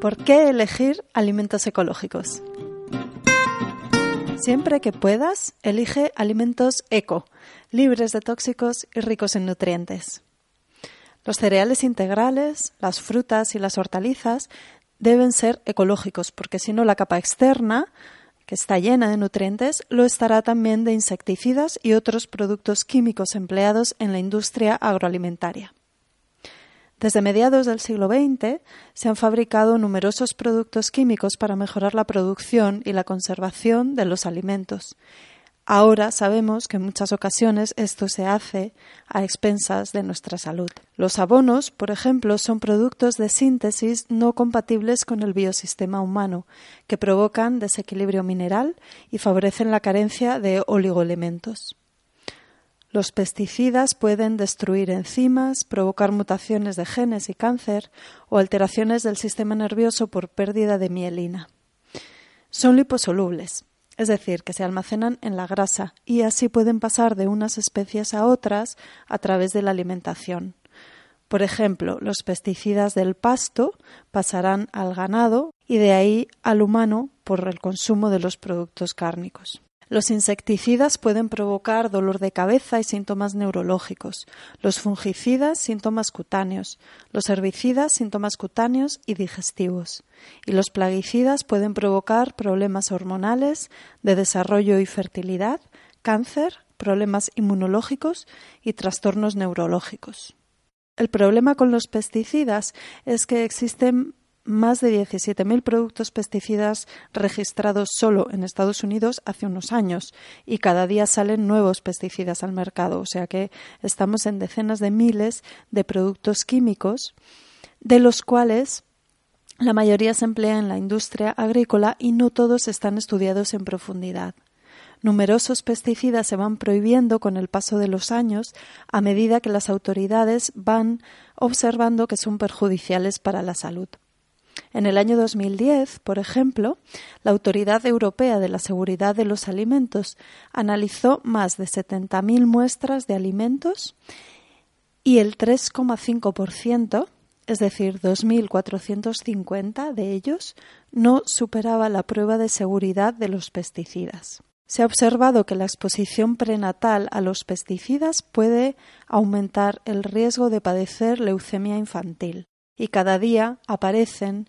¿Por qué elegir alimentos ecológicos? Siempre que puedas, elige alimentos eco, libres de tóxicos y ricos en nutrientes. Los cereales integrales, las frutas y las hortalizas deben ser ecológicos, porque si no la capa externa, que está llena de nutrientes, lo estará también de insecticidas y otros productos químicos empleados en la industria agroalimentaria. Desde mediados del siglo XX se han fabricado numerosos productos químicos para mejorar la producción y la conservación de los alimentos. Ahora sabemos que en muchas ocasiones esto se hace a expensas de nuestra salud. Los abonos, por ejemplo, son productos de síntesis no compatibles con el biosistema humano, que provocan desequilibrio mineral y favorecen la carencia de oligoelementos. Los pesticidas pueden destruir enzimas, provocar mutaciones de genes y cáncer o alteraciones del sistema nervioso por pérdida de mielina. Son liposolubles, es decir, que se almacenan en la grasa y así pueden pasar de unas especies a otras a través de la alimentación. Por ejemplo, los pesticidas del pasto pasarán al ganado y de ahí al humano por el consumo de los productos cárnicos. Los insecticidas pueden provocar dolor de cabeza y síntomas neurológicos, los fungicidas síntomas cutáneos, los herbicidas síntomas cutáneos y digestivos, y los plaguicidas pueden provocar problemas hormonales, de desarrollo y fertilidad, cáncer, problemas inmunológicos y trastornos neurológicos. El problema con los pesticidas es que existen más de 17.000 productos pesticidas registrados solo en Estados Unidos hace unos años y cada día salen nuevos pesticidas al mercado, o sea que estamos en decenas de miles de productos químicos de los cuales la mayoría se emplea en la industria agrícola y no todos están estudiados en profundidad. Numerosos pesticidas se van prohibiendo con el paso de los años a medida que las autoridades van observando que son perjudiciales para la salud. En el año 2010, por ejemplo, la Autoridad Europea de la Seguridad de los Alimentos analizó más de 70.000 muestras de alimentos y el 3,5%, es decir, 2.450 de ellos, no superaba la prueba de seguridad de los pesticidas. Se ha observado que la exposición prenatal a los pesticidas puede aumentar el riesgo de padecer leucemia infantil y cada día aparecen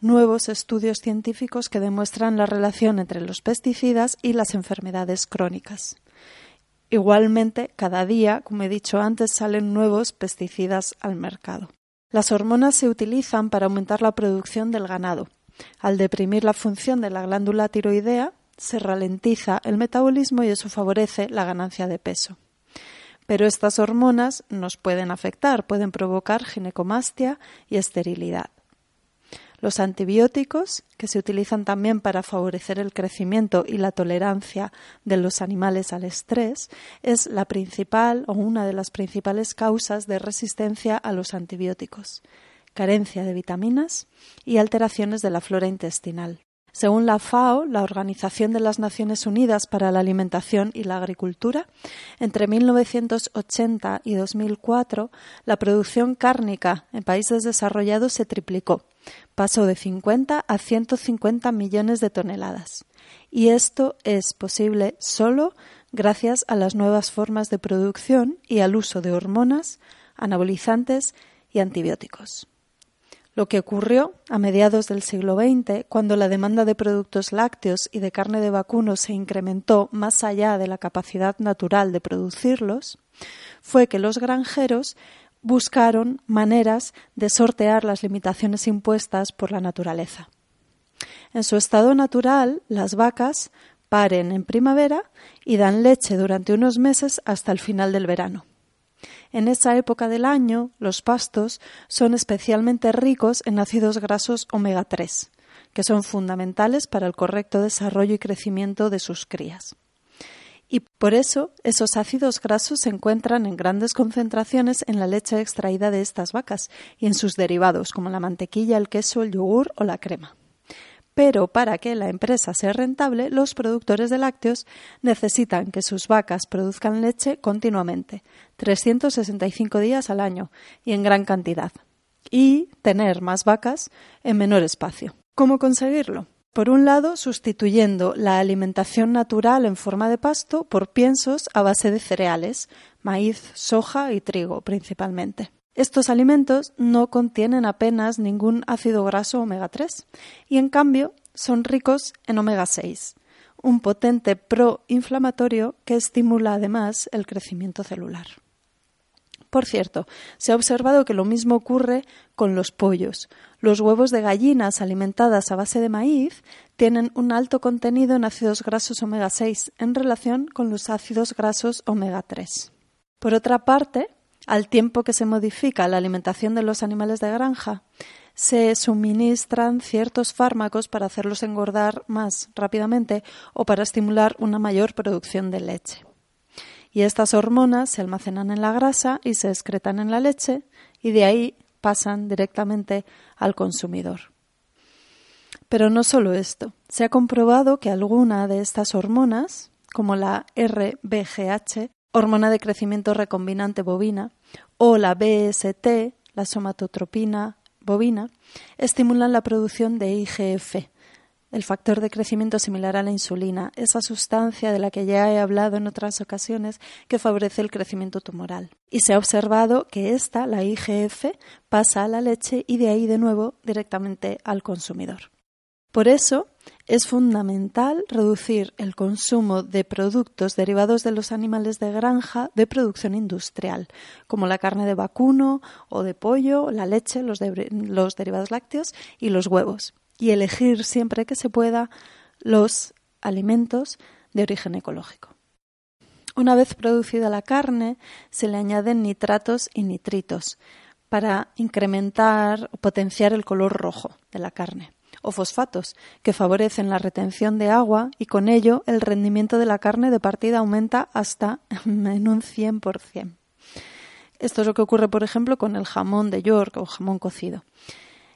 nuevos estudios científicos que demuestran la relación entre los pesticidas y las enfermedades crónicas. Igualmente, cada día, como he dicho antes, salen nuevos pesticidas al mercado. Las hormonas se utilizan para aumentar la producción del ganado. Al deprimir la función de la glándula tiroidea, se ralentiza el metabolismo y eso favorece la ganancia de peso. Pero estas hormonas nos pueden afectar, pueden provocar ginecomastia y esterilidad. Los antibióticos, que se utilizan también para favorecer el crecimiento y la tolerancia de los animales al estrés, es la principal o una de las principales causas de resistencia a los antibióticos, carencia de vitaminas y alteraciones de la flora intestinal. Según la FAO, la Organización de las Naciones Unidas para la Alimentación y la Agricultura, entre 1980 y 2004 la producción cárnica en países desarrollados se triplicó, pasó de 50 a 150 millones de toneladas. Y esto es posible solo gracias a las nuevas formas de producción y al uso de hormonas, anabolizantes y antibióticos lo que ocurrió a mediados del siglo XX, cuando la demanda de productos lácteos y de carne de vacuno se incrementó más allá de la capacidad natural de producirlos, fue que los granjeros buscaron maneras de sortear las limitaciones impuestas por la naturaleza. En su estado natural, las vacas paren en primavera y dan leche durante unos meses hasta el final del verano. En esa época del año, los pastos son especialmente ricos en ácidos grasos omega 3, que son fundamentales para el correcto desarrollo y crecimiento de sus crías. Y por eso esos ácidos grasos se encuentran en grandes concentraciones en la leche extraída de estas vacas y en sus derivados, como la mantequilla, el queso, el yogur o la crema. Pero para que la empresa sea rentable, los productores de lácteos necesitan que sus vacas produzcan leche continuamente, 365 días al año y en gran cantidad. y tener más vacas en menor espacio. ¿Cómo conseguirlo? Por un lado, sustituyendo la alimentación natural en forma de pasto por piensos a base de cereales, maíz, soja y trigo principalmente. Estos alimentos no contienen apenas ningún ácido graso omega 3 y en cambio son ricos en omega 6, un potente proinflamatorio que estimula además el crecimiento celular. Por cierto, se ha observado que lo mismo ocurre con los pollos. Los huevos de gallinas alimentadas a base de maíz tienen un alto contenido en ácidos grasos omega 6 en relación con los ácidos grasos omega 3. Por otra parte, al tiempo que se modifica la alimentación de los animales de granja, se suministran ciertos fármacos para hacerlos engordar más rápidamente o para estimular una mayor producción de leche y estas hormonas se almacenan en la grasa y se excretan en la leche y de ahí pasan directamente al consumidor. Pero no solo esto, se ha comprobado que alguna de estas hormonas, como la RBGH, hormona de crecimiento recombinante bovina, o la BST, la somatotropina bovina, estimulan la producción de IGF, el factor de crecimiento similar a la insulina, esa sustancia de la que ya he hablado en otras ocasiones que favorece el crecimiento tumoral. Y se ha observado que esta, la IGF, pasa a la leche y de ahí de nuevo directamente al consumidor. Por eso es fundamental reducir el consumo de productos derivados de los animales de granja de producción industrial, como la carne de vacuno o de pollo, la leche, los, derivados lácteos y los huevos y elegir siempre que se pueda los alimentos de origen ecológico. Una vez producida la carne, se le añaden nitratos y nitritos para incrementar o potenciar el color rojo de la carne, o fosfatos, que favorecen la retención de agua y con ello el rendimiento de la carne de partida aumenta hasta en un 100%. Esto es lo que ocurre, por ejemplo, con el jamón de York o jamón cocido.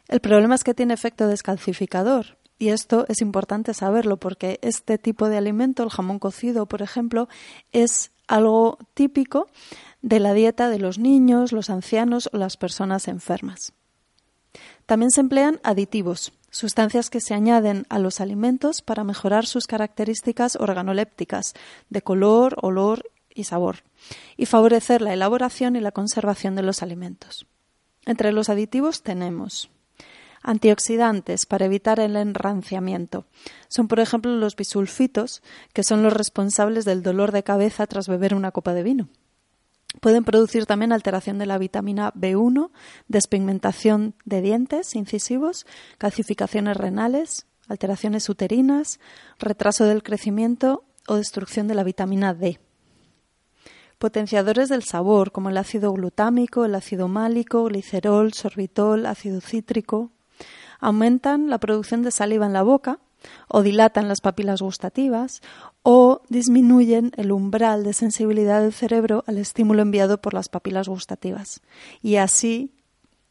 El problema es que tiene efecto descalcificador. Y esto es importante saberlo porque este tipo de alimento, el jamón cocido, por ejemplo, es algo típico de la dieta de los niños, los ancianos o las personas enfermas. También se emplean aditivos, sustancias que se añaden a los alimentos para mejorar sus características organolépticas de color, olor y sabor, y favorecer la elaboración y la conservación de los alimentos. Entre los aditivos tenemos Antioxidantes para evitar el enranciamiento. Son, por ejemplo, los bisulfitos, que son los responsables del dolor de cabeza tras beber una copa de vino. Pueden producir también alteración de la vitamina B1, despigmentación de dientes incisivos, calcificaciones renales, alteraciones uterinas, retraso del crecimiento o destrucción de la vitamina D. Potenciadores del sabor, como el ácido glutámico, el ácido málico, glicerol, sorbitol, ácido cítrico, aumentan la producción de saliva en la boca o dilatan las papilas gustativas o disminuyen el umbral de sensibilidad del cerebro al estímulo enviado por las papilas gustativas y así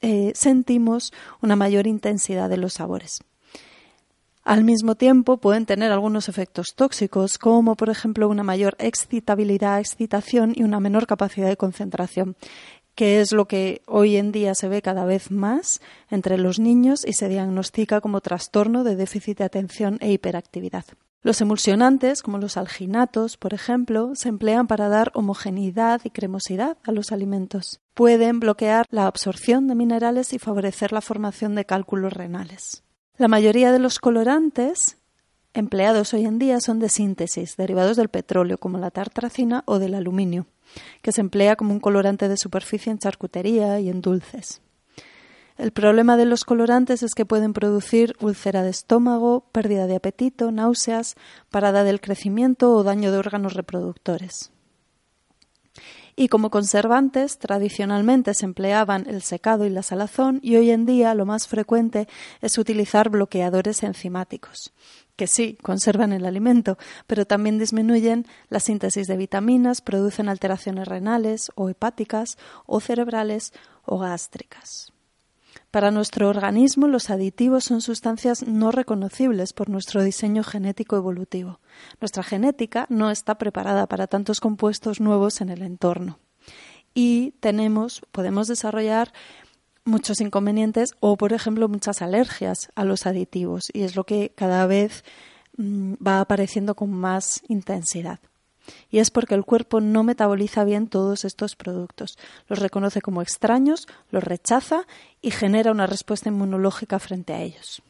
eh, sentimos una mayor intensidad de los sabores. Al mismo tiempo pueden tener algunos efectos tóxicos, como por ejemplo una mayor excitabilidad, excitación y una menor capacidad de concentración que es lo que hoy en día se ve cada vez más entre los niños y se diagnostica como trastorno de déficit de atención e hiperactividad. Los emulsionantes, como los alginatos, por ejemplo, se emplean para dar homogeneidad y cremosidad a los alimentos. Pueden bloquear la absorción de minerales y favorecer la formación de cálculos renales. La mayoría de los colorantes empleados hoy en día son de síntesis, derivados del petróleo, como la tartracina o del aluminio que se emplea como un colorante de superficie en charcutería y en dulces. El problema de los colorantes es que pueden producir úlcera de estómago, pérdida de apetito, náuseas, parada del crecimiento o daño de órganos reproductores. Y como conservantes, tradicionalmente se empleaban el secado y la salazón y hoy en día lo más frecuente es utilizar bloqueadores enzimáticos, que sí conservan el alimento, pero también disminuyen la síntesis de vitaminas, producen alteraciones renales o hepáticas o cerebrales o gástricas. Para nuestro organismo, los aditivos son sustancias no reconocibles por nuestro diseño genético evolutivo. Nuestra genética no está preparada para tantos compuestos nuevos en el entorno. Y tenemos, podemos desarrollar muchos inconvenientes o, por ejemplo, muchas alergias a los aditivos y es lo que cada vez mm, va apareciendo con más intensidad. Y es porque el cuerpo no metaboliza bien todos estos productos. Los reconoce como extraños, los rechaza y genera una respuesta inmunológica frente a ellos.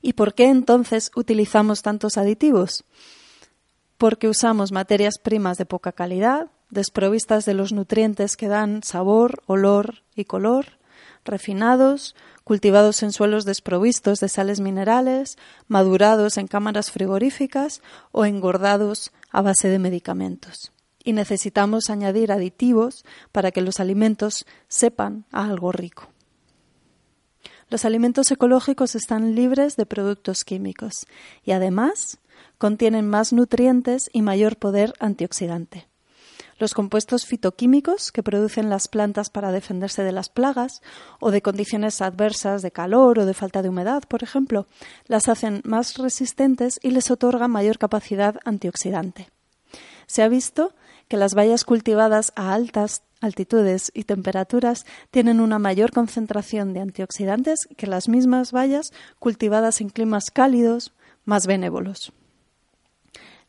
¿Y por qué entonces utilizamos tantos aditivos? Porque usamos materias primas de poca calidad, desprovistas de los nutrientes que dan sabor, olor y color, refinados, cultivados en suelos desprovistos de sales minerales, madurados en cámaras frigoríficas o engordados a base de medicamentos. Y necesitamos añadir aditivos para que los alimentos sepan a algo rico. Los alimentos ecológicos están libres de productos químicos y además contienen más nutrientes y mayor poder antioxidante. Los compuestos fitoquímicos que producen las plantas para defenderse de las plagas o de condiciones adversas de calor o de falta de humedad, por ejemplo, las hacen más resistentes y les otorgan mayor capacidad antioxidante. Se ha visto que las bayas cultivadas a altas altitudes y temperaturas tienen una mayor concentración de antioxidantes que las mismas bayas cultivadas en climas cálidos más benévolos.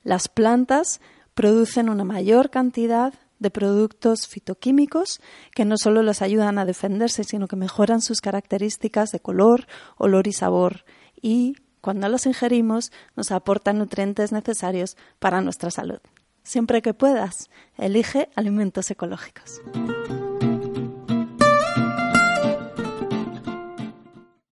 Las plantas producen una mayor cantidad de productos fitoquímicos que no solo les ayudan a defenderse, sino que mejoran sus características de color, olor y sabor y, cuando los ingerimos, nos aportan nutrientes necesarios para nuestra salud. Siempre que puedas, elige alimentos ecológicos.